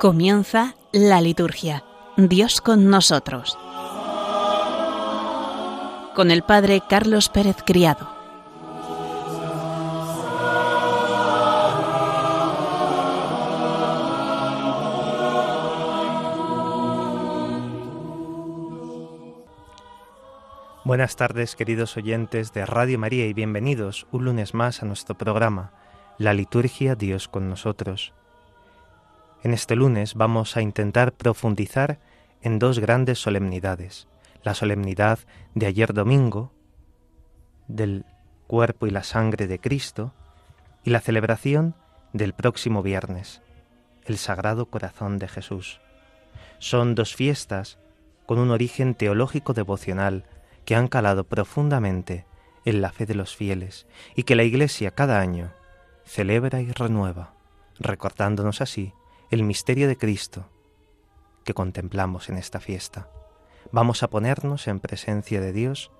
Comienza la liturgia. Dios con nosotros. Con el Padre Carlos Pérez Criado. Buenas tardes queridos oyentes de Radio María y bienvenidos un lunes más a nuestro programa, La Liturgia Dios con nosotros. En este lunes vamos a intentar profundizar en dos grandes solemnidades. La solemnidad de ayer domingo, del cuerpo y la sangre de Cristo, y la celebración del próximo viernes, el Sagrado Corazón de Jesús. Son dos fiestas con un origen teológico devocional que han calado profundamente en la fe de los fieles y que la Iglesia cada año celebra y renueva, recordándonos así el misterio de Cristo que contemplamos en esta fiesta. Vamos a ponernos en presencia de Dios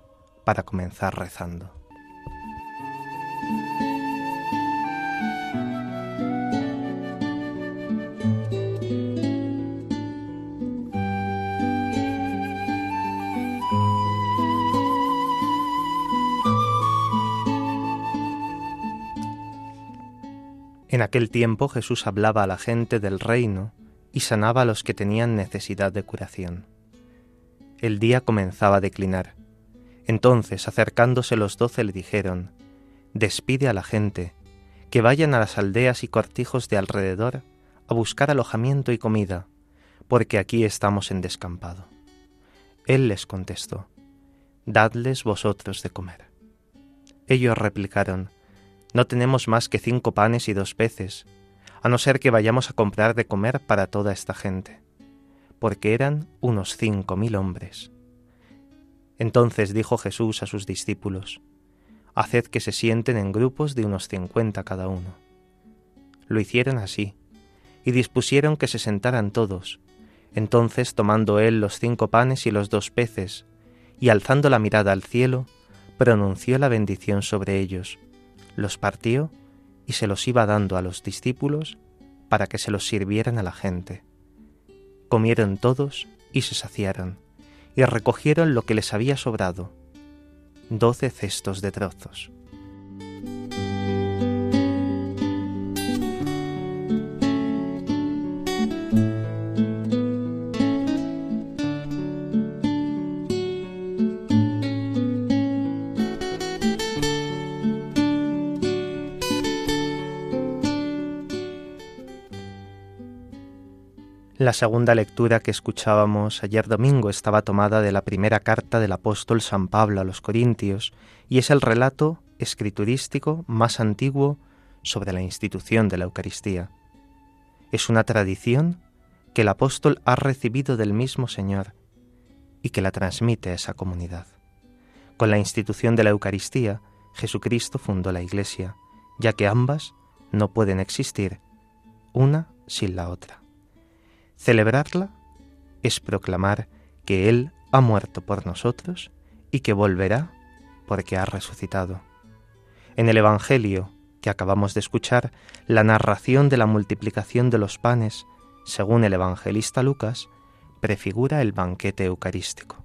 para comenzar rezando. En aquel tiempo Jesús hablaba a la gente del reino y sanaba a los que tenían necesidad de curación. El día comenzaba a declinar. Entonces, acercándose los doce, le dijeron, Despide a la gente, que vayan a las aldeas y cortijos de alrededor a buscar alojamiento y comida, porque aquí estamos en descampado. Él les contestó, Dadles vosotros de comer. Ellos replicaron, no tenemos más que cinco panes y dos peces, a no ser que vayamos a comprar de comer para toda esta gente, porque eran unos cinco mil hombres. Entonces dijo Jesús a sus discípulos, Haced que se sienten en grupos de unos cincuenta cada uno. Lo hicieron así, y dispusieron que se sentaran todos. Entonces, tomando él los cinco panes y los dos peces, y alzando la mirada al cielo, pronunció la bendición sobre ellos, los partió y se los iba dando a los discípulos para que se los sirvieran a la gente. Comieron todos y se saciaron, y recogieron lo que les había sobrado, doce cestos de trozos. La segunda lectura que escuchábamos ayer domingo estaba tomada de la primera carta del apóstol San Pablo a los Corintios y es el relato escriturístico más antiguo sobre la institución de la Eucaristía. Es una tradición que el apóstol ha recibido del mismo Señor y que la transmite a esa comunidad. Con la institución de la Eucaristía, Jesucristo fundó la Iglesia, ya que ambas no pueden existir una sin la otra. Celebrarla es proclamar que Él ha muerto por nosotros y que volverá porque ha resucitado. En el Evangelio que acabamos de escuchar, la narración de la multiplicación de los panes, según el evangelista Lucas, prefigura el banquete eucarístico.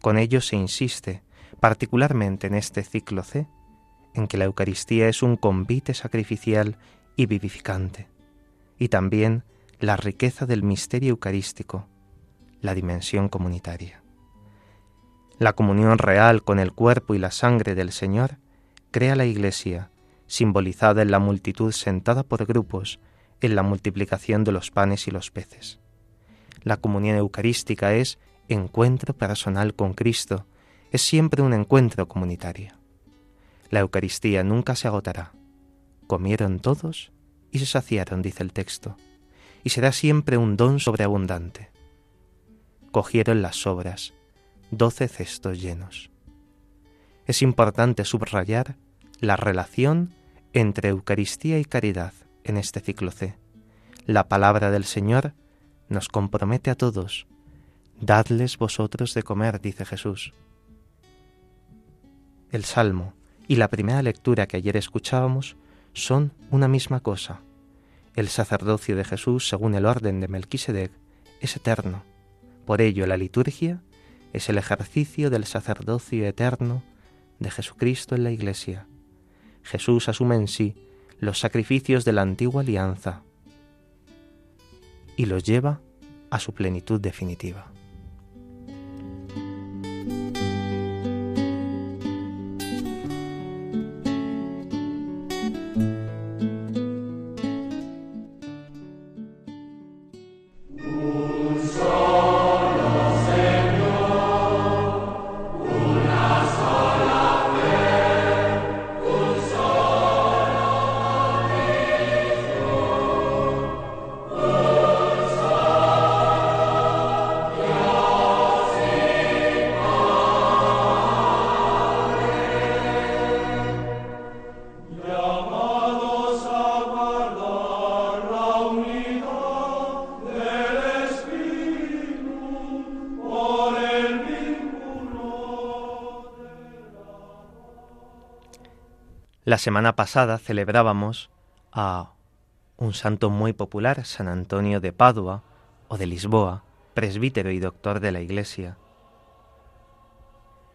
Con ello se insiste, particularmente en este ciclo C, en que la Eucaristía es un convite sacrificial y vivificante, y también la riqueza del misterio eucarístico, la dimensión comunitaria. La comunión real con el cuerpo y la sangre del Señor crea la Iglesia, simbolizada en la multitud sentada por grupos en la multiplicación de los panes y los peces. La comunión eucarística es encuentro personal con Cristo, es siempre un encuentro comunitario. La Eucaristía nunca se agotará. Comieron todos y se saciaron, dice el texto y será siempre un don sobreabundante. Cogieron las sobras, doce cestos llenos. Es importante subrayar la relación entre Eucaristía y caridad en este ciclo C. La palabra del Señor nos compromete a todos. Dadles vosotros de comer, dice Jesús. El Salmo y la primera lectura que ayer escuchábamos son una misma cosa El sacerdocio de Jesús, según el orden de Melquisedec, es eterno. Por ello, la liturgia es el ejercicio del sacerdocio eterno de Jesucristo en la Iglesia. Jesús asume en sí los sacrificios de la antigua alianza y los lleva a su plenitud definitiva. Semana pasada celebrábamos a un santo muy popular, San Antonio de Padua o de Lisboa, presbítero y doctor de la Iglesia.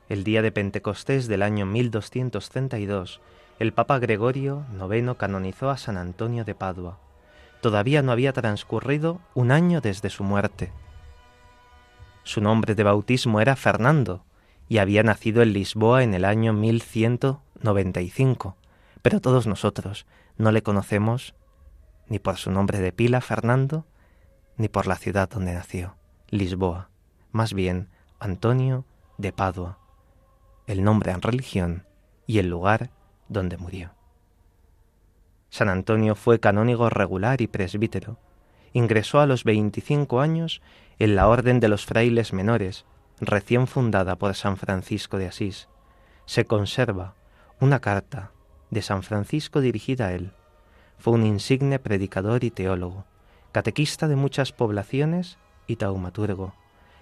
El día de Pentecostés del año 1232, el Papa Gregorio IX canonizó a San Antonio de Padua. Todavía no había transcurrido un año desde su muerte. Su nombre de bautismo era Fernando y había nacido en Lisboa en el año 1195 pero todos nosotros no le conocemos ni por su nombre de pila, Fernando, ni por la ciudad donde nació, Lisboa, más bien Antonio de Padua, el nombre en religión y el lugar donde murió. San Antonio fue canónigo regular y presbítero. Ingresó a los 25 años en la Orden de los Frailes Menores, recién fundada por San Francisco de Asís. Se conserva una carta de San Francisco dirigida a él. Fue un insigne predicador y teólogo, catequista de muchas poblaciones y taumaturgo.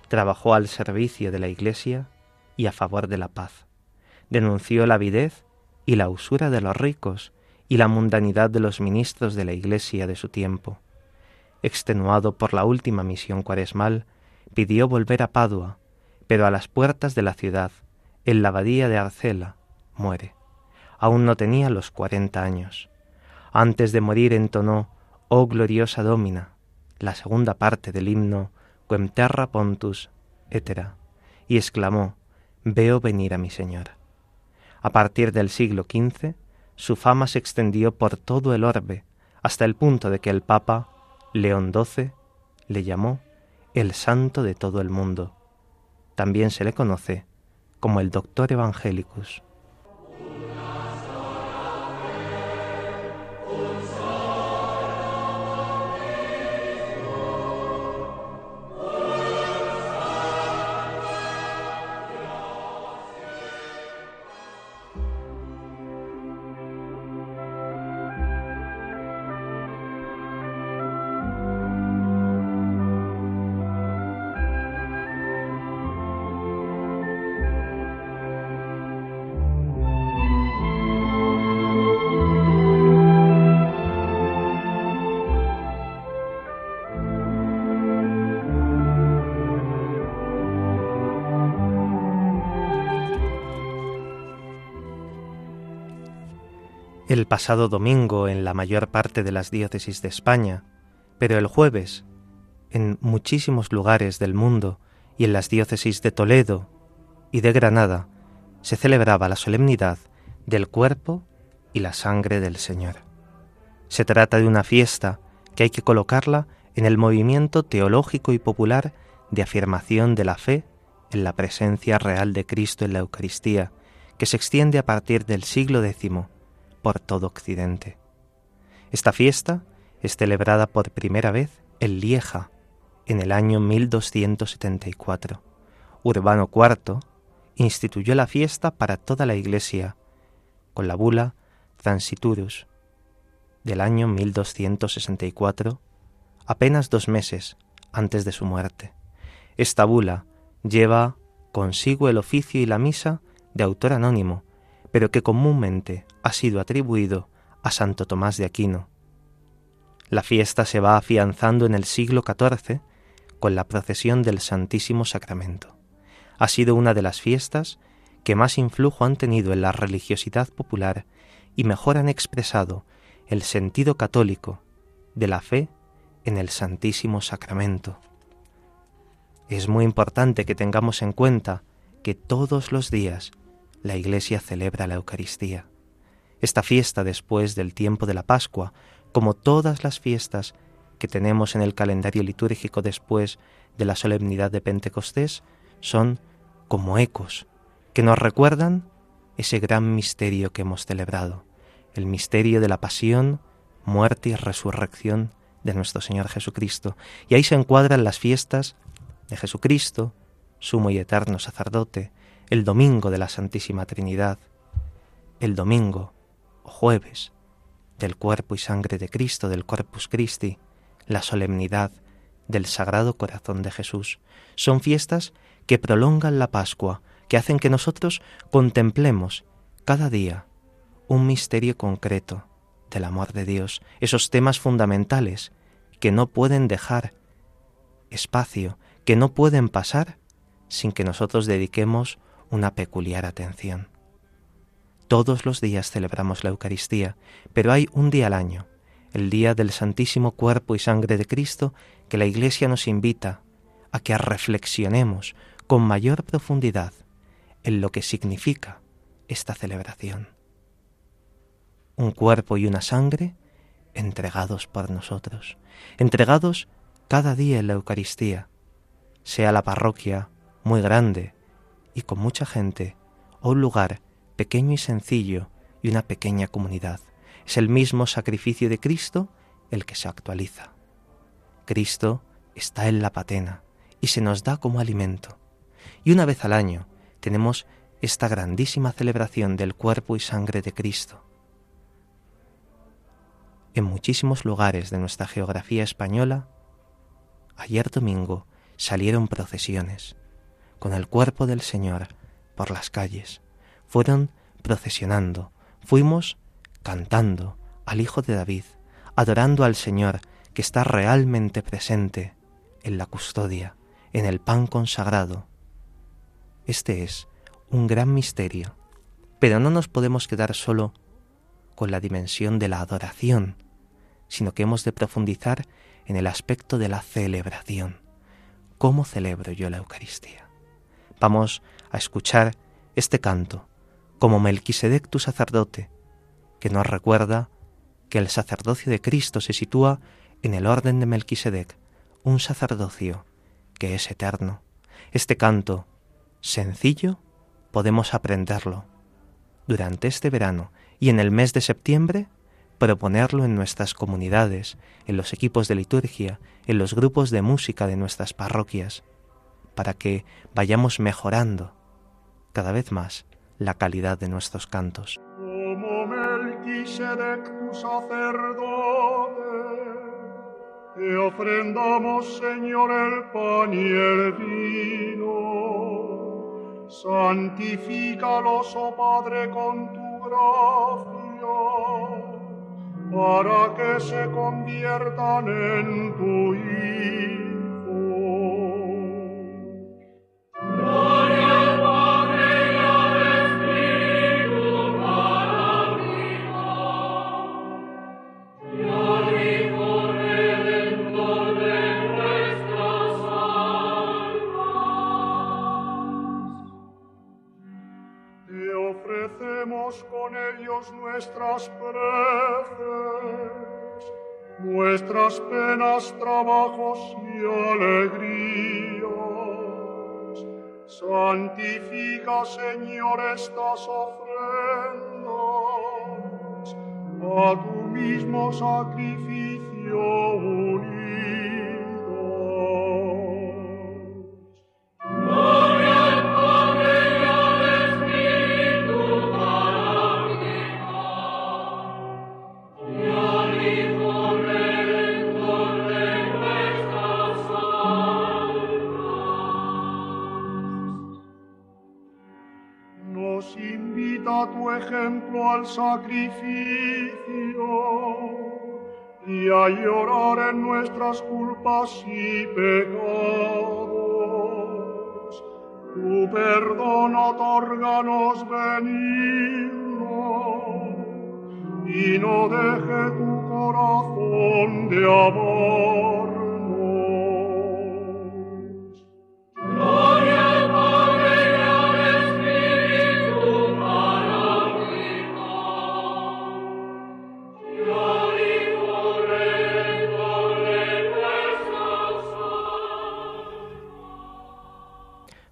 Trabajó al servicio de la Iglesia y a favor de la paz. Denunció la avidez y la usura de los ricos y la mundanidad de los ministros de la Iglesia de su tiempo. Extenuado por la última misión cuaresmal, pidió volver a Padua, pero a las puertas de la ciudad, en la abadía de Arcela, muere aún no tenía los cuarenta años. Antes de morir entonó Oh gloriosa Domina, la segunda parte del himno Quem terra pontus, etera, y exclamó Veo venir a mi Señor. A partir del siglo XV, su fama se extendió por todo el orbe, hasta el punto de que el Papa León XII le llamó el santo de todo el mundo. También se le conoce como el Doctor Evangelicus. El pasado domingo en la mayor parte de las diócesis de España, pero el jueves en muchísimos lugares del mundo y en las diócesis de Toledo y de Granada se celebraba la solemnidad del cuerpo y la sangre del Señor. Se trata de una fiesta que hay que colocarla en el movimiento teológico y popular de afirmación de la fe en la presencia real de Cristo en la Eucaristía, que se extiende a partir del siglo X por todo Occidente. Esta fiesta es celebrada por primera vez en Lieja en el año 1274. Urbano IV instituyó la fiesta para toda la Iglesia con la bula Transiturus del año 1264, apenas dos meses antes de su muerte. Esta bula lleva consigo el oficio y la misa de autor anónimo, pero que comúnmente ha sido atribuido a Santo Tomás de Aquino. La fiesta se va afianzando en el siglo XIV con la procesión del Santísimo Sacramento. Ha sido una de las fiestas que más influjo han tenido en la religiosidad popular y mejor han expresado el sentido católico de la fe en el Santísimo Sacramento. Es muy importante que tengamos en cuenta que todos los días la Iglesia celebra la Eucaristía. Esta fiesta después del tiempo de la Pascua, como todas las fiestas que tenemos en el calendario litúrgico después de la solemnidad de Pentecostés, son como ecos que nos recuerdan ese gran misterio que hemos celebrado, el misterio de la pasión, muerte y resurrección de nuestro Señor Jesucristo. Y ahí se encuadran las fiestas de Jesucristo, sumo y eterno sacerdote, el domingo de la Santísima Trinidad, el domingo jueves del cuerpo y sangre de Cristo, del Corpus Christi, la solemnidad del Sagrado Corazón de Jesús. Son fiestas que prolongan la Pascua, que hacen que nosotros contemplemos cada día un misterio concreto del amor de Dios, esos temas fundamentales que no pueden dejar espacio, que no pueden pasar sin que nosotros dediquemos una peculiar atención. Todos los días celebramos la Eucaristía, pero hay un día al año, el día del Santísimo Cuerpo y Sangre de Cristo, que la Iglesia nos invita a que reflexionemos con mayor profundidad en lo que significa esta celebración. Un cuerpo y una sangre entregados por nosotros, entregados cada día en la Eucaristía, sea la parroquia muy grande y con mucha gente, o un lugar pequeño y sencillo y una pequeña comunidad. Es el mismo sacrificio de Cristo el que se actualiza. Cristo está en la patena y se nos da como alimento. Y una vez al año tenemos esta grandísima celebración del cuerpo y sangre de Cristo. En muchísimos lugares de nuestra geografía española, ayer domingo salieron procesiones con el cuerpo del Señor por las calles. Fueron procesionando, fuimos cantando al Hijo de David, adorando al Señor que está realmente presente en la custodia, en el pan consagrado. Este es un gran misterio, pero no nos podemos quedar solo con la dimensión de la adoración, sino que hemos de profundizar en el aspecto de la celebración. ¿Cómo celebro yo la Eucaristía? Vamos a escuchar este canto, como Melquisedec tu sacerdote, que nos recuerda que el sacerdocio de Cristo se sitúa en el orden de Melquisedec, un sacerdocio que es eterno. Este canto, sencillo, podemos aprenderlo durante este verano y en el mes de septiembre proponerlo en nuestras comunidades, en los equipos de liturgia, en los grupos de música de nuestras parroquias, para que vayamos mejorando cada vez más la calidad de nuestros cantos. Como Melquisedec, tu sacerdote, te ofrendamos, Señor, el pan y el vino. Santifícalos, oh Padre, con tu gracia, para que se conviertan en tu Hijo. Sacrificio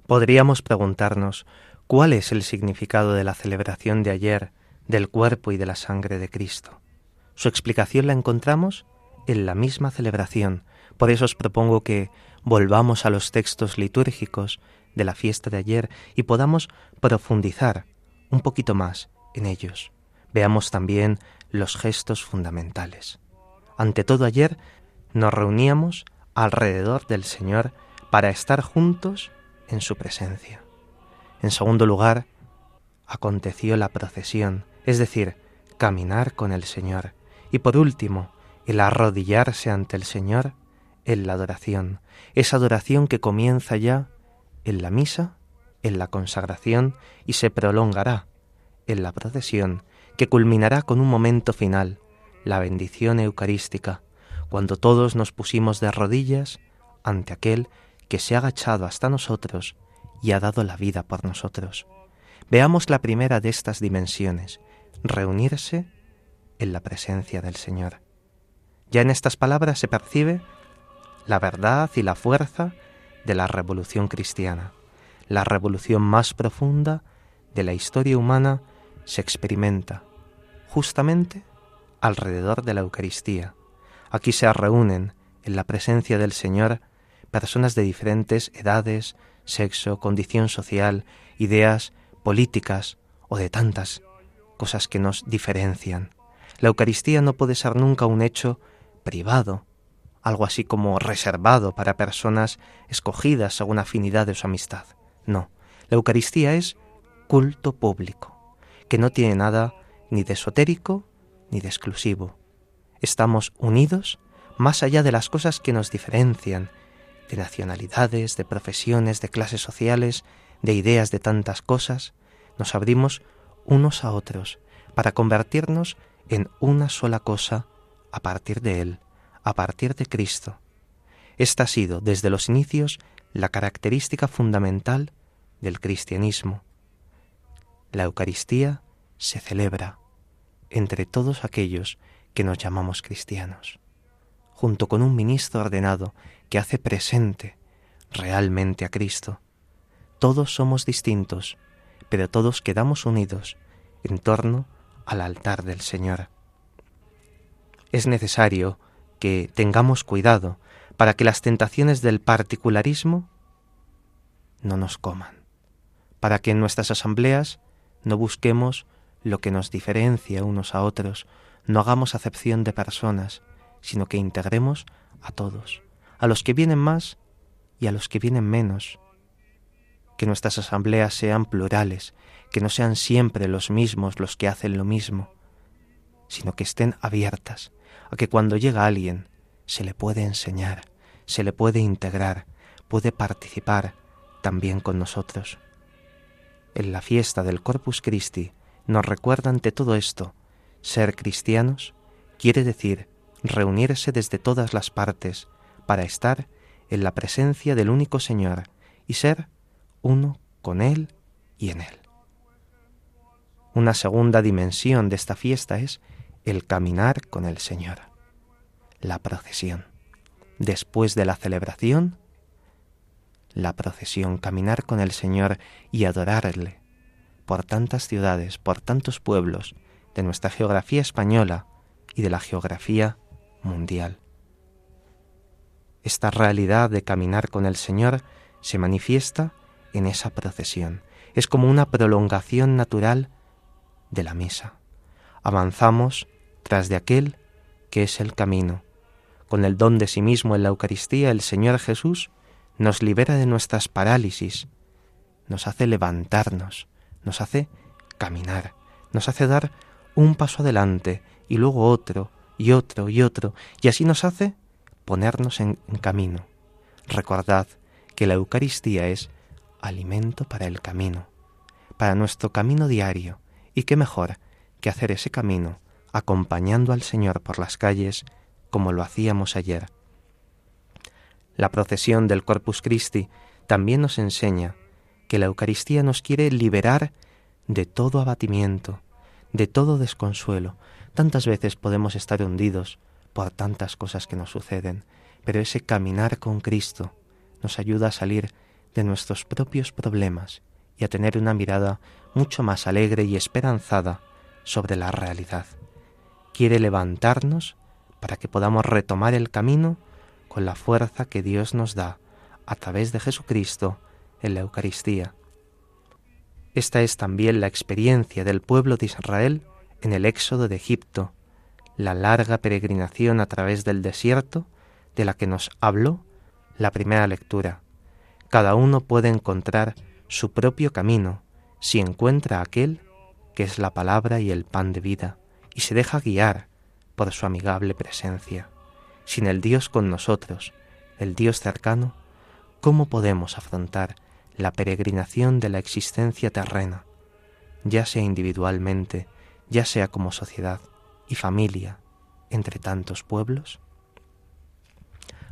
Podríamos preguntarnos cuál es el significado de la celebración de ayer del cuerpo y de la sangre de Cristo. Su explicación la encontramos en la misma celebración. Por eso os propongo que volvamos a los textos litúrgicos de la fiesta de ayer y podamos profundizar un poquito más en ellos. Veamos también los gestos fundamentales. Ante todo ayer nos reuníamos alrededor del Señor para estar juntos en su presencia. En segundo lugar, aconteció la procesión, es decir, caminar con el Señor. Y por último, el arrodillarse ante el Señor en la adoración, esa adoración que comienza ya en la misa, en la consagración y se prolongará en la procesión, que culminará con un momento final, la bendición eucarística, cuando todos nos pusimos de rodillas ante aquel que se ha agachado hasta nosotros y ha dado la vida por nosotros. Veamos la primera de estas dimensiones, reunirse en la presencia del Señor. Ya en estas palabras se percibe la verdad y la fuerza de la revolución cristiana. La revolución más profunda de la historia humana se experimenta justamente alrededor de la Eucaristía. Aquí se reúnen en la presencia del Señor personas de diferentes edades, sexo, condición social, ideas políticas o de tantas cosas que nos diferencian. La Eucaristía no puede ser nunca un hecho privado, algo así como reservado para personas escogidas según afinidad de su amistad. No, la Eucaristía es culto público, que no tiene nada ni de esotérico ni de exclusivo. Estamos unidos más allá de las cosas que nos diferencian de nacionalidades, de profesiones, de clases sociales, de ideas de tantas cosas, nos abrimos unos a otros para convertirnos en una sola cosa a partir de Él, a partir de Cristo. Esta ha sido desde los inicios la característica fundamental del cristianismo. La Eucaristía se celebra entre todos aquellos que nos llamamos cristianos, junto con un ministro ordenado que hace presente realmente a Cristo. Todos somos distintos, pero todos quedamos unidos en torno al altar del Señor. Es necesario que tengamos cuidado para que las tentaciones del particularismo no nos coman, para que en nuestras asambleas no busquemos lo que nos diferencia unos a otros, no hagamos acepción de personas, sino que integremos a todos a los que vienen más y a los que vienen menos. Que nuestras asambleas sean plurales, que no sean siempre los mismos los que hacen lo mismo, sino que estén abiertas a que cuando llega alguien se le puede enseñar, se le puede integrar, puede participar también con nosotros. En la fiesta del Corpus Christi nos recuerda ante todo esto, ser cristianos quiere decir reunirse desde todas las partes, para estar en la presencia del único Señor y ser uno con Él y en Él. Una segunda dimensión de esta fiesta es el caminar con el Señor, la procesión. Después de la celebración, la procesión, caminar con el Señor y adorarle por tantas ciudades, por tantos pueblos de nuestra geografía española y de la geografía mundial. Esta realidad de caminar con el Señor se manifiesta en esa procesión. Es como una prolongación natural de la misa. Avanzamos tras de aquel que es el camino. Con el don de sí mismo en la Eucaristía, el Señor Jesús nos libera de nuestras parálisis, nos hace levantarnos, nos hace caminar, nos hace dar un paso adelante y luego otro y otro y otro, y así nos hace ponernos en, camino. Recordad que la Eucaristía es alimento para el camino, para nuestro camino diario, y qué mejor que hacer ese camino acompañando al Señor por las calles como lo hacíamos ayer. La procesión del Corpus Christi también nos enseña que la Eucaristía nos quiere liberar de todo abatimiento, de todo desconsuelo. Tantas veces podemos estar hundidos por tantas cosas que nos suceden, pero ese caminar con Cristo nos ayuda a salir de nuestros propios problemas y a tener una mirada mucho más alegre y esperanzada sobre la realidad. Quiere levantarnos para que podamos retomar el camino con la fuerza que Dios nos da a través de Jesucristo en la Eucaristía. Esta es también la experiencia del pueblo de Israel en el éxodo de Egipto, la larga peregrinación a través del desierto de la que nos habló la primera lectura. Cada uno puede encontrar su propio camino si encuentra aquel que es la palabra y el pan de vida, y se deja guiar por su amigable presencia. Sin el Dios con nosotros, el Dios cercano, ¿cómo podemos afrontar la peregrinación de la existencia terrena, ya sea individualmente, ya sea como sociedad y familia, entre tantos pueblos?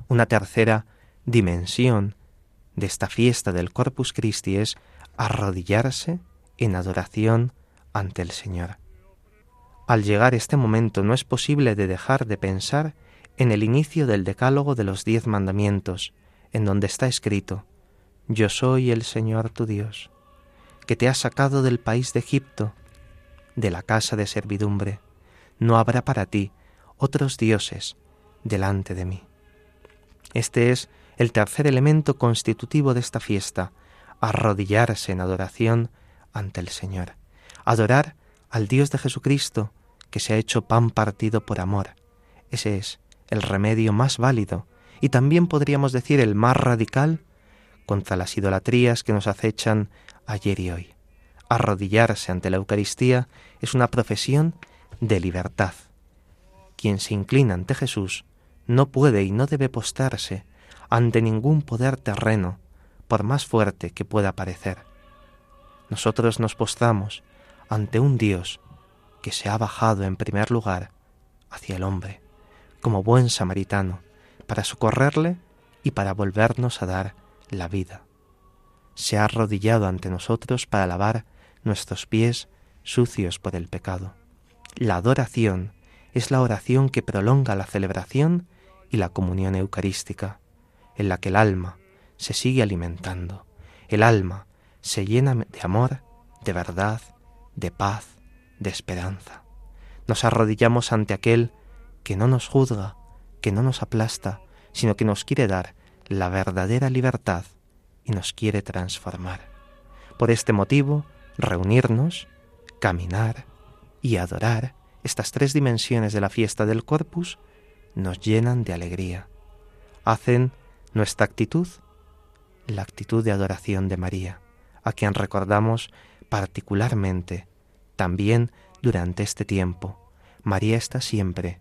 Una tercera dimensión de esta fiesta del Corpus Christi es arrodillarse en adoración ante el Señor. Al llegar este momento no es posible de dejar de pensar en el inicio del decálogo de los diez mandamientos, en donde está escrito, Yo soy el Señor tu Dios, que te ha sacado del país de Egipto, de la casa de servidumbre. No habrá para ti otros dioses delante de mí. Este es el tercer elemento constitutivo de esta fiesta, arrodillarse en adoración ante el Señor, adorar al Dios de Jesucristo, que se ha hecho pan partido por amor. Ese es el remedio más válido y también podríamos decir el más radical contra las idolatrías que nos acechan ayer y hoy. Arrodillarse ante la Eucaristía es una profesión de libertad. Quien se inclina ante Jesús no puede y no debe postarse ante ningún poder terreno, por más fuerte que pueda parecer. Nosotros nos postramos ante un Dios que se ha bajado en primer lugar hacia el hombre, como buen samaritano, para socorrerle y para volvernos a dar la vida. Se ha arrodillado ante nosotros para lavar nuestros pies sucios por el pecado. La adoración es la oración que prolonga la celebración y la comunión eucarística, en la que el alma se sigue alimentando, el alma se llena de amor, de verdad, de paz, de esperanza. Nos arrodillamos ante aquel que no nos juzga, que no nos aplasta, sino que nos quiere dar la verdadera libertad y nos quiere transformar. Por este motivo, reunirnos, caminar y adorar, estas tres dimensiones de la fiesta del Corpus, nos llenan de alegría. Hacen nuestra actitud la actitud de adoración de María, a quien recordamos particularmente también durante este tiempo. María está siempre,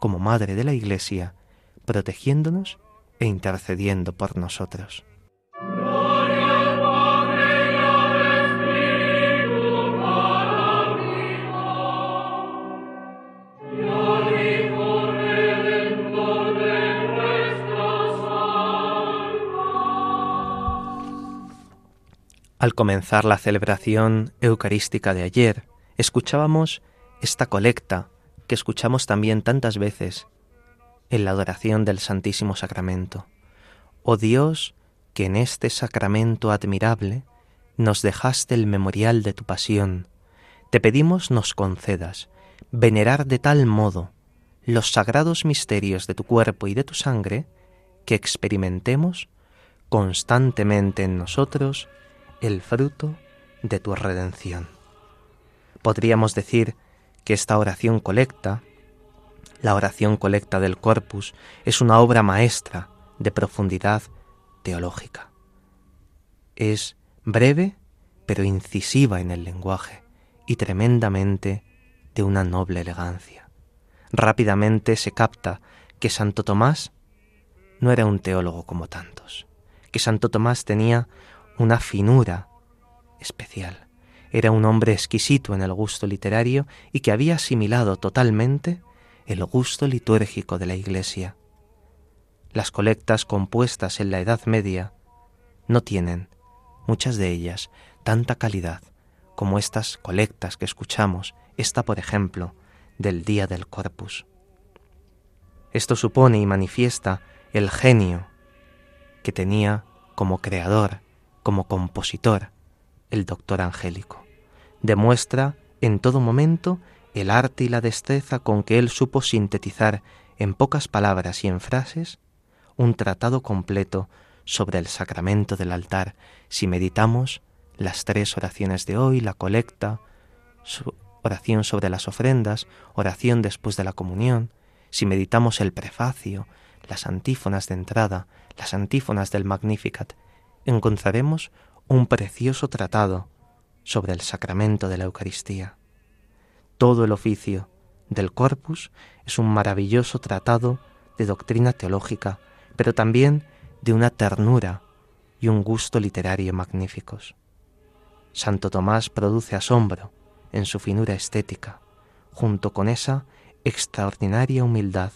como Madre de la Iglesia, protegiéndonos e intercediendo por nosotros. Al comenzar la celebración eucarística de ayer, escuchábamos esta colecta que escuchamos también tantas veces en la adoración del Santísimo Sacramento. Oh Dios, que en este sacramento admirable nos dejaste el memorial de tu pasión, te pedimos nos concedas venerar de tal modo los sagrados misterios de tu cuerpo y de tu sangre, que experimentemos constantemente en nosotros el fruto de tu redención. Podríamos decir que esta oración colecta, la oración colecta del corpus, es una obra maestra de profundidad teológica. Es breve, pero incisiva en el lenguaje y tremendamente de una noble elegancia. rápidamente se capta que Santo Tomás no era un teólogo como tantos, que Santo Tomás tenía una finura especial. Era un hombre exquisito en el gusto literario y que había asimilado totalmente el gusto litúrgico de la Iglesia. Las colectas compuestas en la Edad Media no tienen, muchas de ellas, tanta calidad como estas colectas que escuchamos, esta por ejemplo, del Día del Corpus. Esto supone y manifiesta el genio que tenía como creador, como compositor, el doctor Angélico. Demuestra en todo momento el arte y la destreza con que él supo sintetizar en pocas palabras y en frases un tratado completo sobre el sacramento del altar si meditamos las tres oraciones de hoy, la colecta, oración sobre las ofrendas, oración después de la comunión, si meditamos el prefacio, las antífonas de entrada, las antífonas del Magnificat, encontraremos un precioso tratado sobre el sacramento de la Eucaristía. Todo el oficio del corpus es un maravilloso tratado de doctrina teológica, pero también de una ternura y un gusto literario magníficos. Santo Tomás produce asombro en su finura estética, junto con esa extraordinaria humildad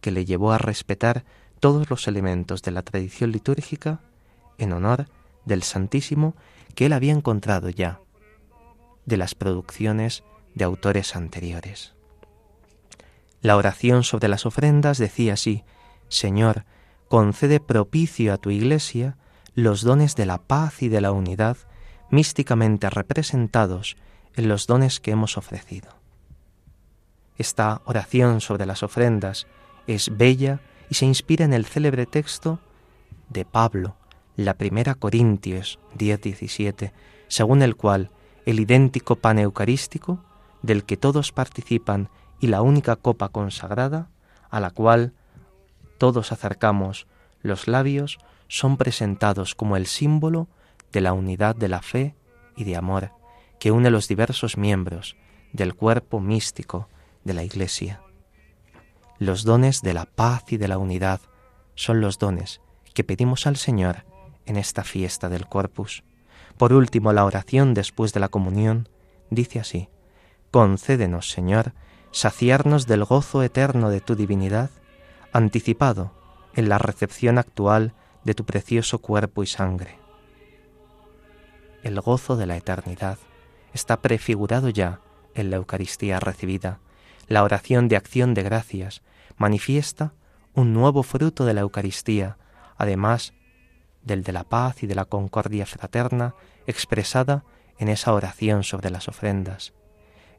que le llevó a respetar todos los elementos de la tradición litúrgica en honor del Santísimo que él había encontrado ya de las producciones de autores anteriores. La oración sobre las ofrendas decía así, Señor, concede propicio a tu Iglesia los dones de la paz y de la unidad místicamente representados en los dones que hemos ofrecido. Esta oración sobre las ofrendas es bella y se inspira en el célebre texto de Pablo, la primera Corintios 10:17, según el cual el idéntico pan eucarístico, del que todos participan, y la única copa consagrada, a la cual todos acercamos los labios son presentados como el símbolo de la unidad de la fe y de amor que une los diversos miembros del cuerpo místico de la Iglesia. Los dones de la paz y de la unidad son los dones que pedimos al Señor en esta fiesta del Corpus. Por último, la oración después de la comunión dice así, Concédenos, Señor, saciarnos del gozo eterno de tu divinidad anticipado en la recepción actual de tu precioso cuerpo y sangre. El gozo de la eternidad está prefigurado ya en la Eucaristía recibida. La oración de acción de gracias manifiesta un nuevo fruto de la Eucaristía, además del de la paz y de la concordia fraterna expresada en esa oración sobre las ofrendas,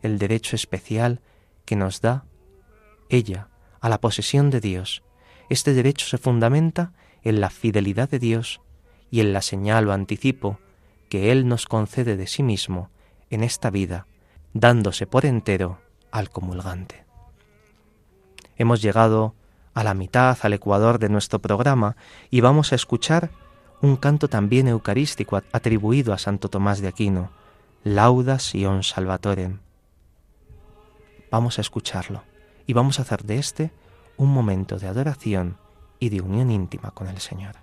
el derecho especial que nos da ella a la posesión de Dios. Este derecho se fundamenta en la fidelidad de Dios y en la señal o anticipo que Él nos concede de sí mismo en esta vida, dándose por entero al comulgante. Hemos llegado a la mitad, al ecuador de nuestro programa, y vamos a escuchar un canto también eucarístico atribuido a Santo Tomás de Aquino, Lauda Sion Salvatorem. Vamos a escucharlo y vamos a hacer de este un momento de adoración y de unión íntima con el Señor.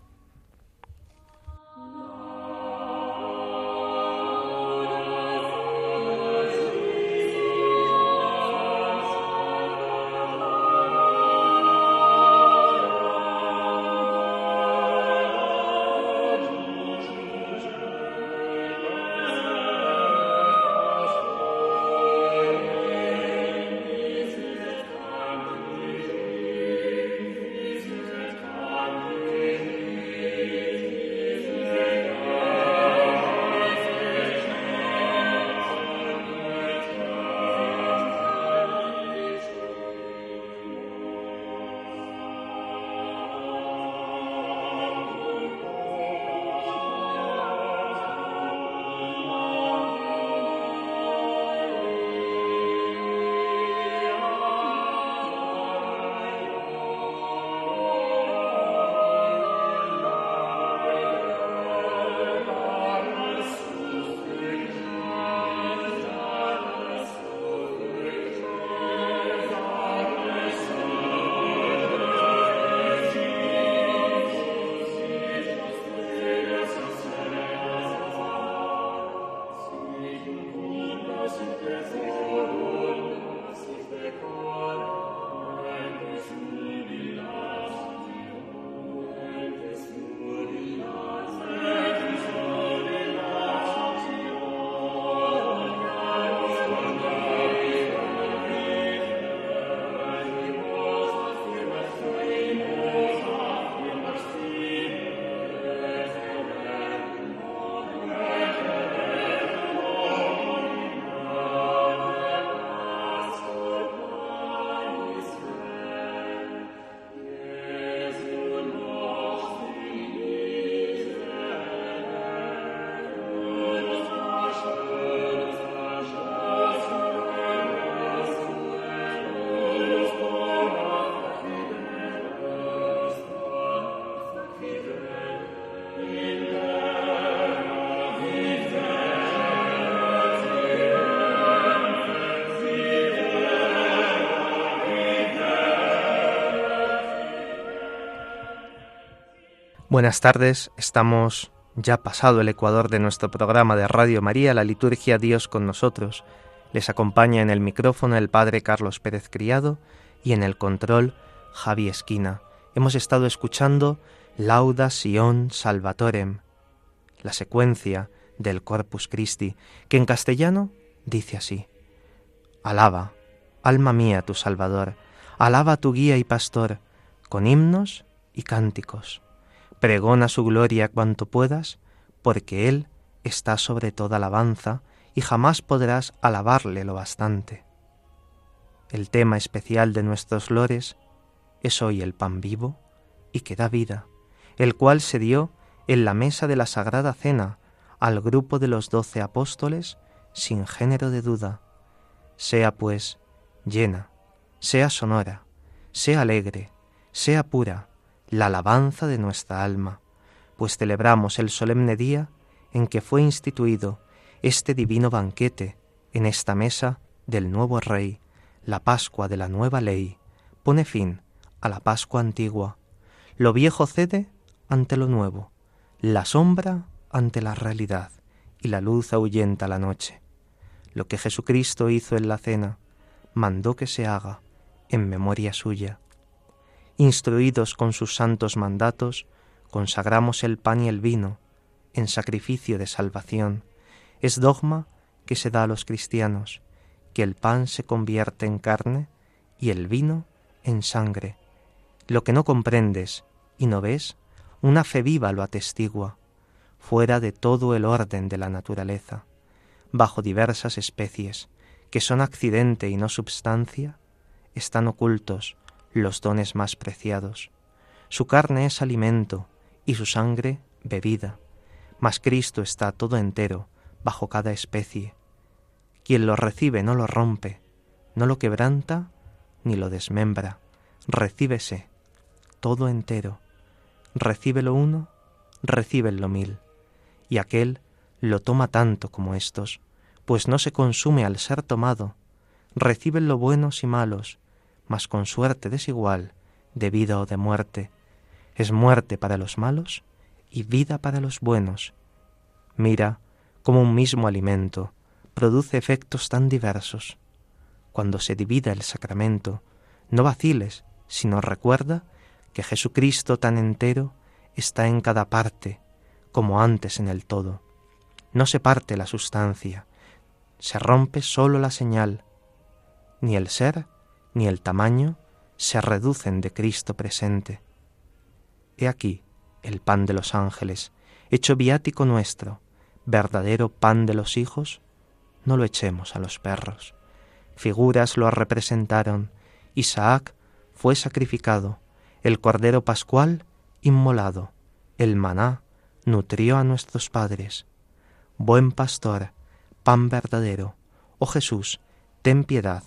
Buenas tardes, estamos ya pasado el ecuador de nuestro programa de Radio María, la liturgia Dios con nosotros. Les acompaña en el micrófono el Padre Carlos Pérez Criado y en el control Javi Esquina. Hemos estado escuchando Lauda Sion Salvatorem, la secuencia del Corpus Christi, que en castellano dice así. Alaba, alma mía, tu Salvador, alaba tu guía y pastor, con himnos y cánticos. Pregona su gloria cuanto puedas, porque Él está sobre toda alabanza y jamás podrás alabarle lo bastante. El tema especial de nuestros lores es hoy el pan vivo y que da vida, el cual se dio en la mesa de la Sagrada Cena al grupo de los doce apóstoles sin género de duda. Sea pues llena, sea sonora, sea alegre, sea pura, la alabanza de nuestra alma, pues celebramos el solemne día en que fue instituido este divino banquete en esta mesa del nuevo Rey, la Pascua de la nueva ley, pone fin a la Pascua antigua. Lo viejo cede ante lo nuevo, la sombra ante la realidad y la luz ahuyenta la noche. Lo que Jesucristo hizo en la cena, mandó que se haga en memoria suya instruidos con sus santos mandatos, consagramos el pan y el vino en sacrificio de salvación. Es dogma que se da a los cristianos, que el pan se convierte en carne y el vino en sangre. Lo que no comprendes y no ves, una fe viva lo atestigua, fuera de todo el orden de la naturaleza, bajo diversas especies, que son accidente y no substancia, están ocultos los dones más preciados. Su carne es alimento y su sangre bebida, mas Cristo está todo entero bajo cada especie. Quien lo recibe no lo rompe, no lo quebranta ni lo desmembra, recíbese todo entero. lo uno, lo mil, y aquel lo toma tanto como estos, pues no se consume al ser tomado, reciben lo buenos y malos, mas con suerte desigual de vida o de muerte. Es muerte para los malos y vida para los buenos. Mira cómo un mismo alimento produce efectos tan diversos. Cuando se divida el sacramento, no vaciles, sino recuerda que Jesucristo tan entero está en cada parte, como antes en el todo. No se parte la sustancia, se rompe sólo la señal, ni el ser ni el tamaño se reducen de Cristo presente. He aquí el pan de los ángeles, hecho viático nuestro, verdadero pan de los hijos, no lo echemos a los perros. Figuras lo representaron, Isaac fue sacrificado, el cordero pascual inmolado, el maná nutrió a nuestros padres. Buen pastor, pan verdadero, oh Jesús, ten piedad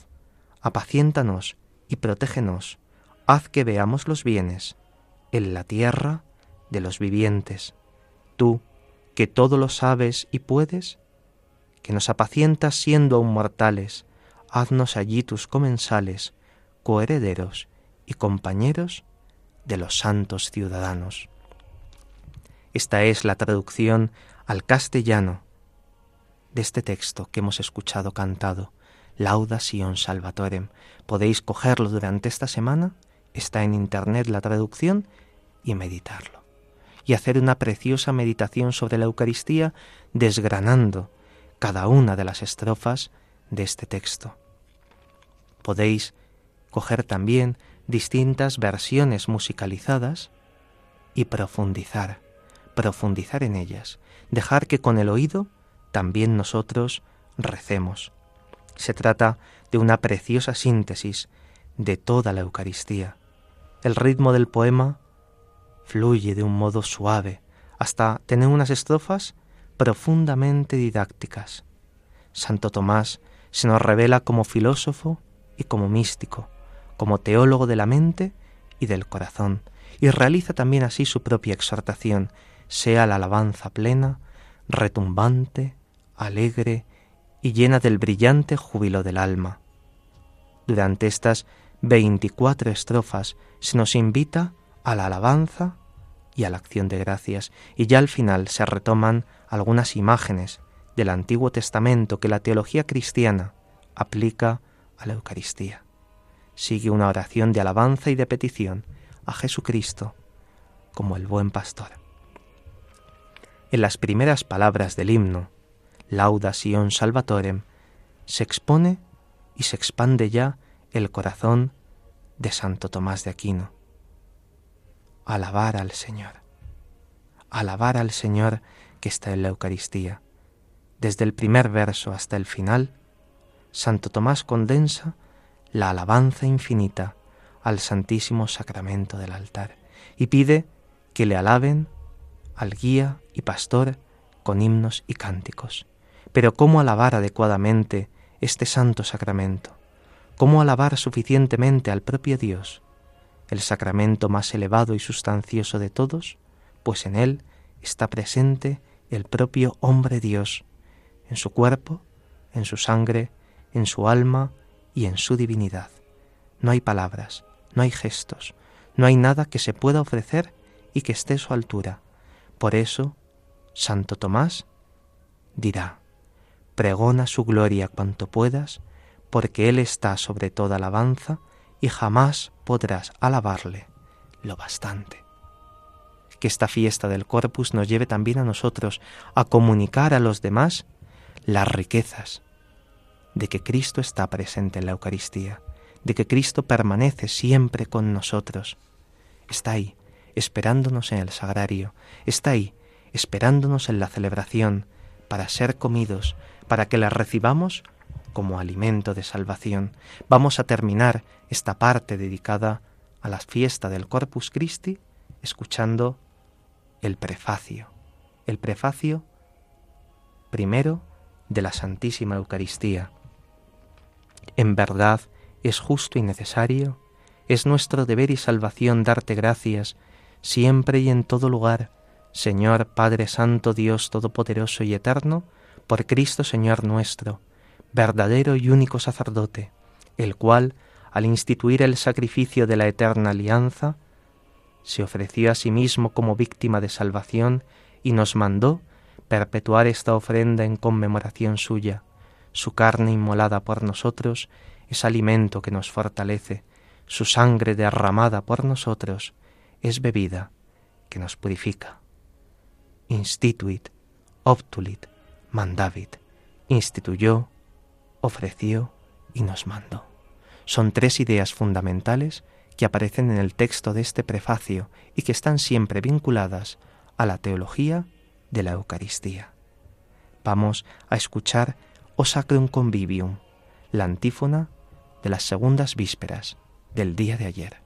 apaciéntanos y protégenos, haz que veamos los bienes en la tierra de los vivientes. Tú, que todo lo sabes y puedes, que nos apacientas siendo aún mortales, haznos allí tus comensales, coherederos y compañeros de los santos ciudadanos. Esta es la traducción al castellano de este texto que hemos escuchado cantado Lauda Sion Salvatorem. Podéis cogerlo durante esta semana, está en internet la traducción, y meditarlo. Y hacer una preciosa meditación sobre la Eucaristía desgranando cada una de las estrofas de este texto. Podéis coger también distintas versiones musicalizadas y profundizar, profundizar en ellas, dejar que con el oído también nosotros recemos se trata de una preciosa síntesis de toda la Eucaristía. El ritmo del poema fluye de un modo suave hasta tener unas estrofas profundamente didácticas. Santo Tomás se nos revela como filósofo y como místico, como teólogo de la mente y del corazón, y realiza también así su propia exhortación, sea la alabanza plena, retumbante, alegre y llena del brillante júbilo del alma. Durante estas veinticuatro estrofas se nos invita a la alabanza, y a la acción de gracias, y ya al final se retoman algunas imágenes del Antiguo Testamento que la teología cristiana aplica a la Eucaristía. Sigue una oración de alabanza y de petición a Jesucristo como el buen pastor. En las primeras palabras del himno, Lauda Sion Salvatorem, se expone y se expande ya el corazón de Santo Tomás de Aquino. Alabar al Señor. Alabar al Señor que está en la Eucaristía. Desde el primer verso hasta el final, Santo Tomás condensa la alabanza infinita al Santísimo Sacramento del altar y pide que le alaben al guía y pastor con himnos y cánticos. Pero ¿cómo alabar adecuadamente este santo sacramento? ¿Cómo alabar suficientemente al propio Dios, el sacramento más elevado y sustancioso de todos? Pues en él está presente el propio hombre Dios, en su cuerpo, en su sangre, en su alma y en su divinidad. No hay palabras, no hay gestos, no hay nada que se pueda ofrecer y que esté a su altura. Por eso, Santo Tomás dirá, pregona su gloria cuanto puedas, porque Él está sobre toda alabanza y jamás podrás alabarle lo bastante. Que esta fiesta del Corpus nos lleve también a nosotros a comunicar a los demás las riquezas de que Cristo está presente en la Eucaristía, de que Cristo permanece siempre con nosotros. Está ahí, esperándonos en el sagrario, está ahí, esperándonos en la celebración, para ser comidos, para que la recibamos como alimento de salvación. Vamos a terminar esta parte dedicada a la fiesta del Corpus Christi escuchando el prefacio, el prefacio primero de la Santísima Eucaristía. En verdad es justo y necesario, es nuestro deber y salvación darte gracias siempre y en todo lugar, Señor Padre Santo, Dios Todopoderoso y Eterno, por Cristo Señor nuestro, verdadero y único sacerdote, el cual, al instituir el sacrificio de la eterna alianza, se ofreció a sí mismo como víctima de salvación y nos mandó perpetuar esta ofrenda en conmemoración suya. Su carne inmolada por nosotros es alimento que nos fortalece, su sangre derramada por nosotros es bebida que nos purifica. Instituit, obtulit, mandavit, instituyó, ofreció y nos mandó. Son tres ideas fundamentales que aparecen en el texto de este prefacio y que están siempre vinculadas a la teología de la Eucaristía. Vamos a escuchar O Sacrum Convivium, la antífona de las segundas vísperas del día de ayer.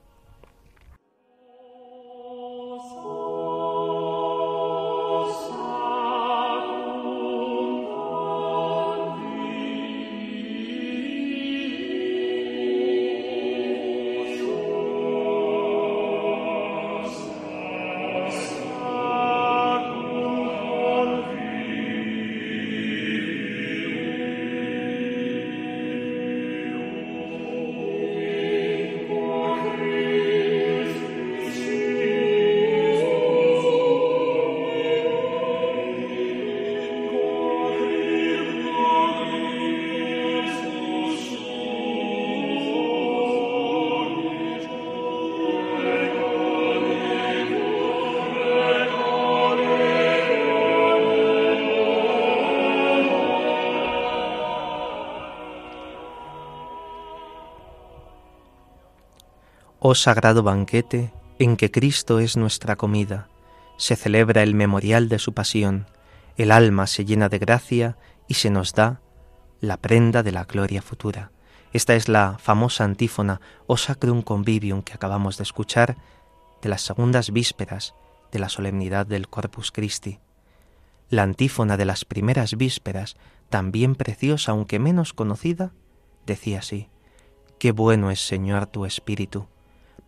Oh sagrado banquete, en que Cristo es nuestra comida, se celebra el memorial de su pasión, el alma se llena de gracia y se nos da la prenda de la gloria futura. Esta es la famosa antífona O Sacrum Convivium que acabamos de escuchar de las segundas vísperas de la solemnidad del Corpus Christi. La antífona de las primeras vísperas, también preciosa aunque menos conocida, decía así, Qué bueno es, Señor, tu Espíritu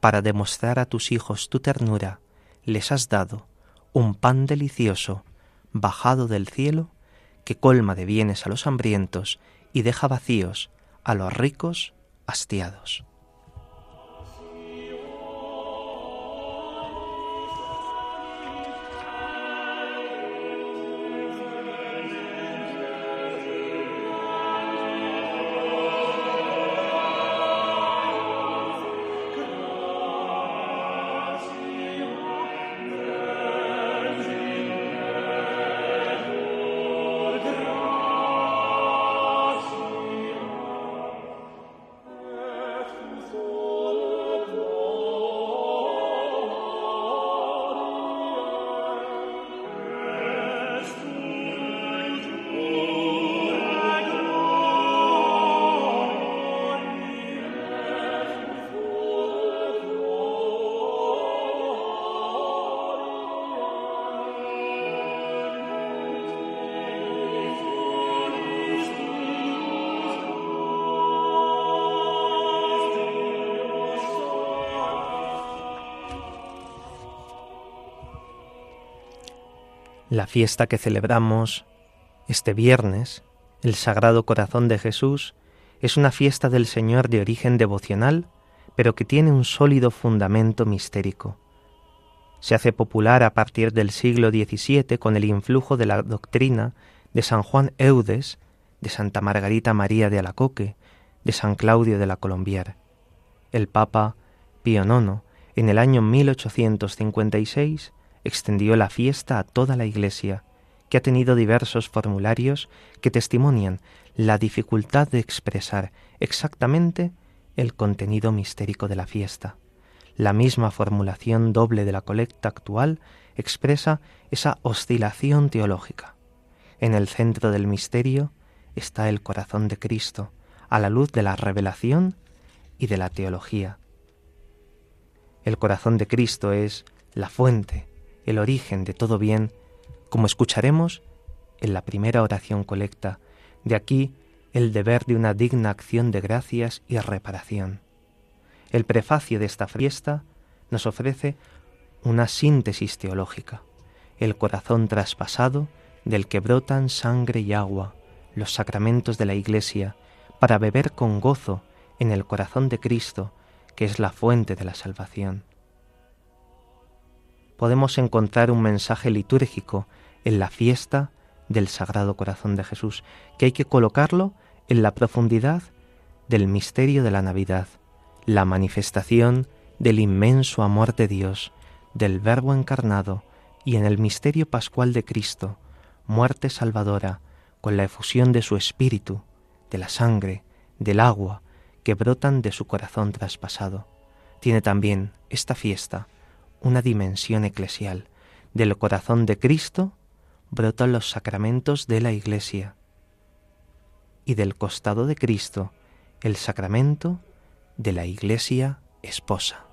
para demostrar a tus hijos tu ternura, les has dado un pan delicioso, bajado del cielo, que colma de bienes a los hambrientos y deja vacíos a los ricos hastiados. La fiesta que celebramos este viernes, el Sagrado Corazón de Jesús, es una fiesta del Señor de origen devocional, pero que tiene un sólido fundamento mistérico. Se hace popular a partir del siglo XVII con el influjo de la doctrina de San Juan Eudes, de Santa Margarita María de Alacoque, de San Claudio de la Colombier. El Papa Pío IX, en el año 1856, extendió la fiesta a toda la Iglesia, que ha tenido diversos formularios que testimonian la dificultad de expresar exactamente el contenido mistérico de la fiesta. La misma formulación doble de la colecta actual expresa esa oscilación teológica. En el centro del misterio está el corazón de Cristo, a la luz de la revelación y de la teología. El corazón de Cristo es la fuente, el origen de todo bien, como escucharemos en la primera oración colecta. De aquí el deber de una digna acción de gracias y reparación. El prefacio de esta fiesta nos ofrece una síntesis teológica, el corazón traspasado del que brotan sangre y agua, los sacramentos de la Iglesia, para beber con gozo en el corazón de Cristo, que es la fuente de la salvación. Podemos encontrar un mensaje litúrgico en la fiesta del Sagrado Corazón de Jesús, que hay que colocarlo en la profundidad del misterio de la Navidad, la manifestación del inmenso amor de Dios, del Verbo encarnado y en el misterio pascual de Cristo, muerte salvadora, con la efusión de su espíritu, de la sangre, del agua que brotan de su corazón traspasado. Tiene también esta fiesta una dimensión eclesial. Del corazón de Cristo brotan los sacramentos de la Iglesia y del costado de Cristo el sacramento de la Iglesia esposa.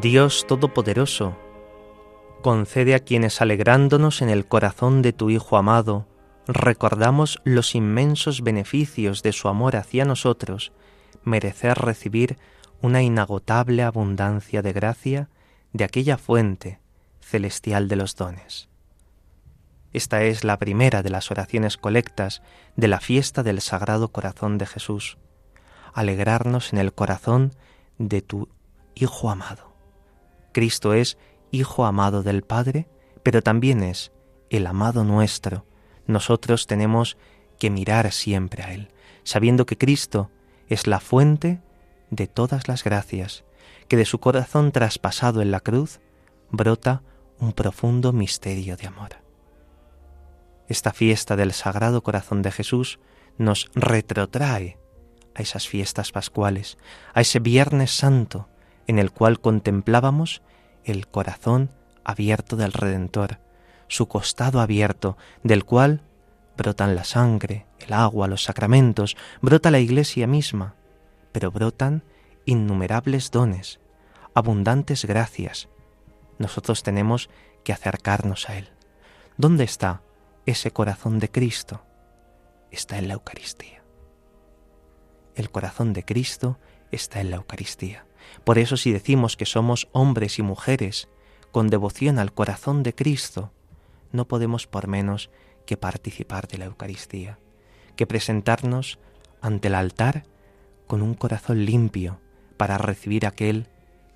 Dios Todopoderoso, concede a quienes alegrándonos en el corazón de tu Hijo amado, recordamos los inmensos beneficios de su amor hacia nosotros, merecer recibir una inagotable abundancia de gracia de aquella fuente celestial de los dones. Esta es la primera de las oraciones colectas de la fiesta del Sagrado Corazón de Jesús, alegrarnos en el corazón de tu Hijo amado. Cristo es Hijo amado del Padre, pero también es el amado nuestro. Nosotros tenemos que mirar siempre a Él, sabiendo que Cristo es la fuente de todas las gracias, que de su corazón traspasado en la cruz brota un profundo misterio de amor. Esta fiesta del Sagrado Corazón de Jesús nos retrotrae a esas fiestas pascuales, a ese Viernes Santo, en el cual contemplábamos el corazón abierto del Redentor, su costado abierto, del cual brotan la sangre, el agua, los sacramentos, brota la Iglesia misma, pero brotan innumerables dones, abundantes gracias. Nosotros tenemos que acercarnos a Él. ¿Dónde está ese corazón de Cristo? Está en la Eucaristía. El corazón de Cristo está en la Eucaristía. Por eso si decimos que somos hombres y mujeres con devoción al corazón de Cristo, no podemos por menos que participar de la Eucaristía. que presentarnos ante el altar con un corazón limpio para recibir aquel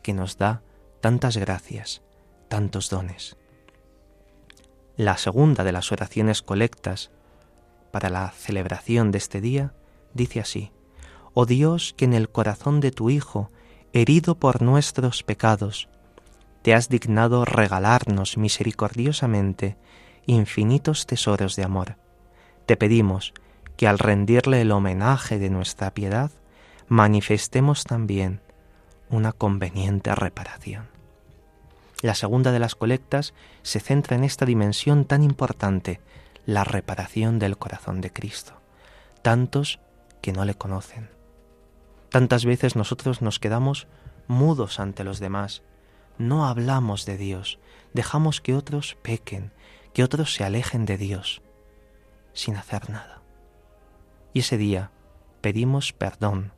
que nos da tantas gracias, tantos dones. La segunda de las oraciones colectas para la celebración de este día dice así, Oh Dios, que en el corazón de tu Hijo, herido por nuestros pecados, te has dignado regalarnos misericordiosamente infinitos tesoros de amor. Te pedimos que al rendirle el homenaje de nuestra piedad, manifestemos también una conveniente reparación. La segunda de las colectas se centra en esta dimensión tan importante, la reparación del corazón de Cristo. Tantos que no le conocen. Tantas veces nosotros nos quedamos mudos ante los demás, no hablamos de Dios, dejamos que otros pequen, que otros se alejen de Dios, sin hacer nada. Y ese día pedimos perdón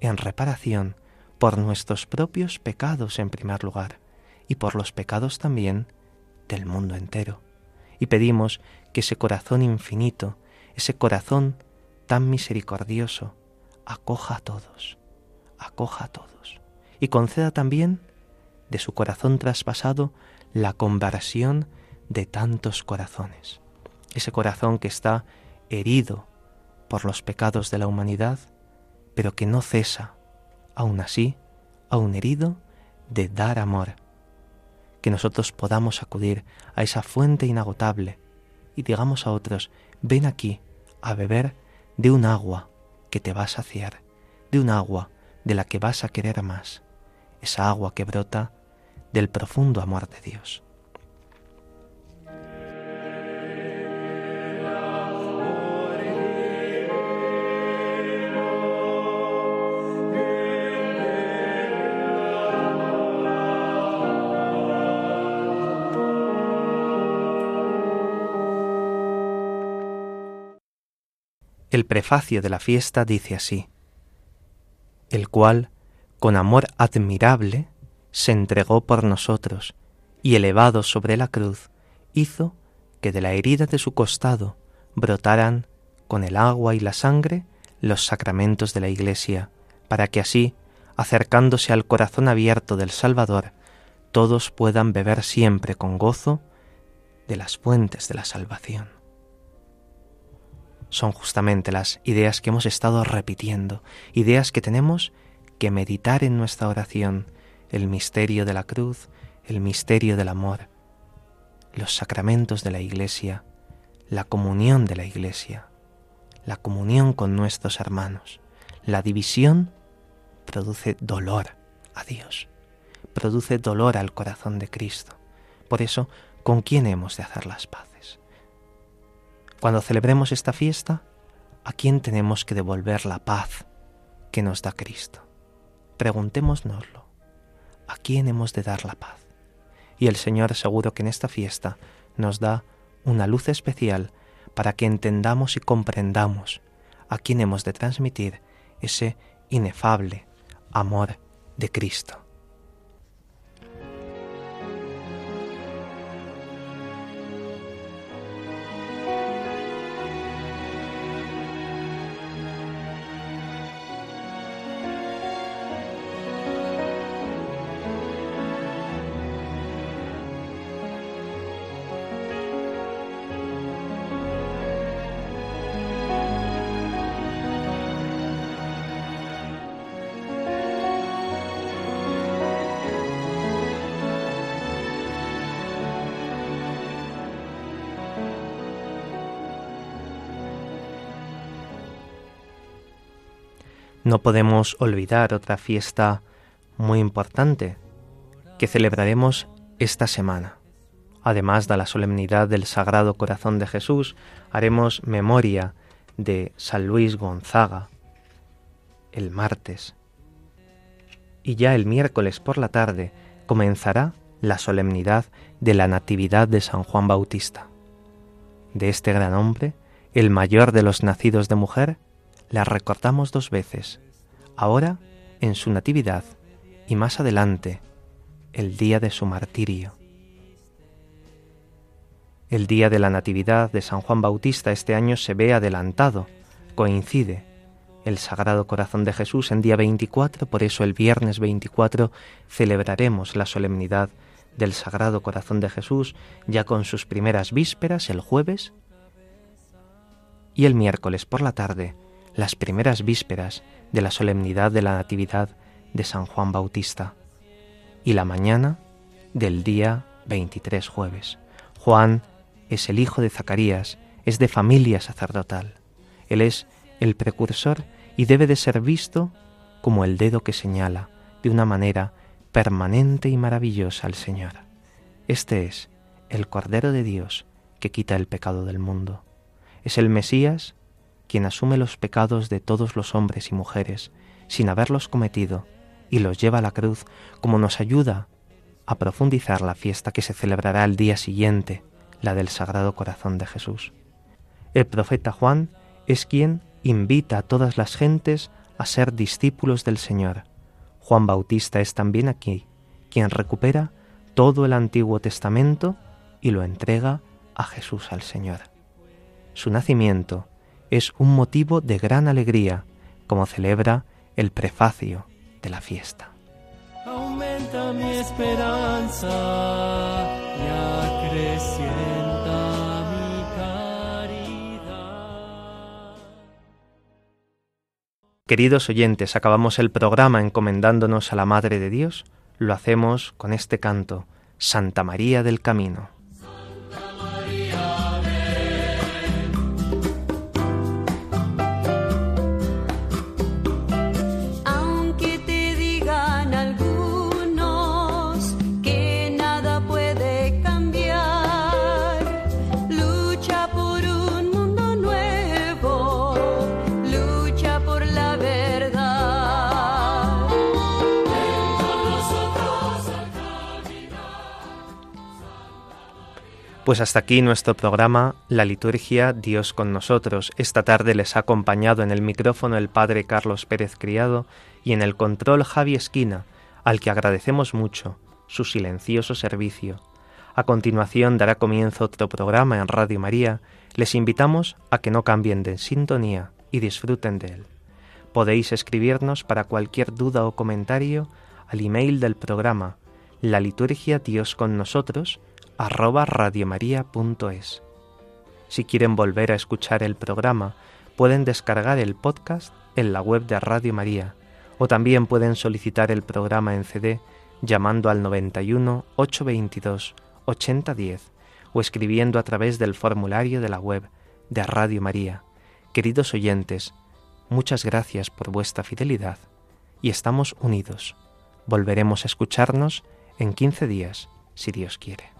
en reparación por nuestros propios pecados en primer lugar y por los pecados también del mundo entero. Y pedimos que ese corazón infinito, ese corazón tan misericordioso, acoja a todos, acoja a todos, y conceda también de su corazón traspasado la conversión de tantos corazones. Ese corazón que está herido por los pecados de la humanidad, pero que no cesa, aún así, aún herido, de dar amor. Que nosotros podamos acudir a esa fuente inagotable y digamos a otros, ven aquí a beber de un agua que te va a saciar, de un agua de la que vas a querer más, esa agua que brota del profundo amor de Dios. El prefacio de la fiesta dice así, el cual, con amor admirable, se entregó por nosotros y elevado sobre la cruz, hizo que de la herida de su costado brotaran con el agua y la sangre los sacramentos de la Iglesia, para que así, acercándose al corazón abierto del Salvador, todos puedan beber siempre con gozo de las fuentes de la salvación. Son justamente las ideas que hemos estado repitiendo, ideas que tenemos que meditar en nuestra oración, el misterio de la cruz, el misterio del amor, los sacramentos de la Iglesia, la comunión de la Iglesia, la comunión con nuestros hermanos. La división produce dolor a Dios, produce dolor al corazón de Cristo. Por eso, ¿con quién hemos de hacer las paces? Cuando celebremos esta fiesta, ¿a quién tenemos que devolver la paz que nos da Cristo? Preguntémonoslo. ¿a quién hemos de dar la paz? Y el Señor seguro que en esta fiesta nos da una luz especial para que entendamos y comprendamos a quién hemos de transmitir ese inefable amor de Cristo. No podemos olvidar otra fiesta muy importante que celebraremos esta semana. Además de la solemnidad del Sagrado Corazón de Jesús, haremos memoria de San Luis Gonzaga el martes. Y ya el miércoles por la tarde comenzará la solemnidad de la Natividad de San Juan Bautista. De este gran hombre, el mayor de los nacidos de mujer, la recordamos dos veces, ahora en su natividad y más adelante, el día de su martirio. El día de la Natividad de San Juan Bautista este año se ve adelantado, coincide el Sagrado Corazón de Jesús en día 24, por eso el viernes 24 celebraremos la solemnidad del Sagrado Corazón de Jesús ya con sus primeras vísperas el jueves y el miércoles por la tarde las primeras vísperas de la solemnidad de la Natividad de San Juan Bautista y la mañana del día 23 jueves. Juan es el hijo de Zacarías, es de familia sacerdotal. Él es el precursor y debe de ser visto como el dedo que señala de una manera permanente y maravillosa al Señor. Este es el Cordero de Dios que quita el pecado del mundo. Es el Mesías quien asume los pecados de todos los hombres y mujeres sin haberlos cometido y los lleva a la cruz como nos ayuda a profundizar la fiesta que se celebrará el día siguiente, la del Sagrado Corazón de Jesús. El profeta Juan es quien invita a todas las gentes a ser discípulos del Señor. Juan Bautista es también aquí quien recupera todo el Antiguo Testamento y lo entrega a Jesús al Señor. Su nacimiento es un motivo de gran alegría, como celebra el prefacio de la fiesta. Aumenta mi esperanza y acrecienta mi caridad. Queridos oyentes, acabamos el programa encomendándonos a la Madre de Dios. Lo hacemos con este canto, Santa María del Camino. Pues hasta aquí nuestro programa La Liturgia Dios con nosotros. Esta tarde les ha acompañado en el micrófono el Padre Carlos Pérez Criado y en el control Javi Esquina, al que agradecemos mucho su silencioso servicio. A continuación dará comienzo otro programa en Radio María. Les invitamos a que no cambien de sintonía y disfruten de él. Podéis escribirnos para cualquier duda o comentario al email del programa la liturgia Dios con nosotros arroba radiomaria.es. Si quieren volver a escuchar el programa, pueden descargar el podcast en la web de Radio María o también pueden solicitar el programa en CD llamando al 91 822 8010 o escribiendo a través del formulario de la web de Radio María. Queridos oyentes, muchas gracias por vuestra fidelidad y estamos unidos. Volveremos a escucharnos en 15 días, si Dios quiere.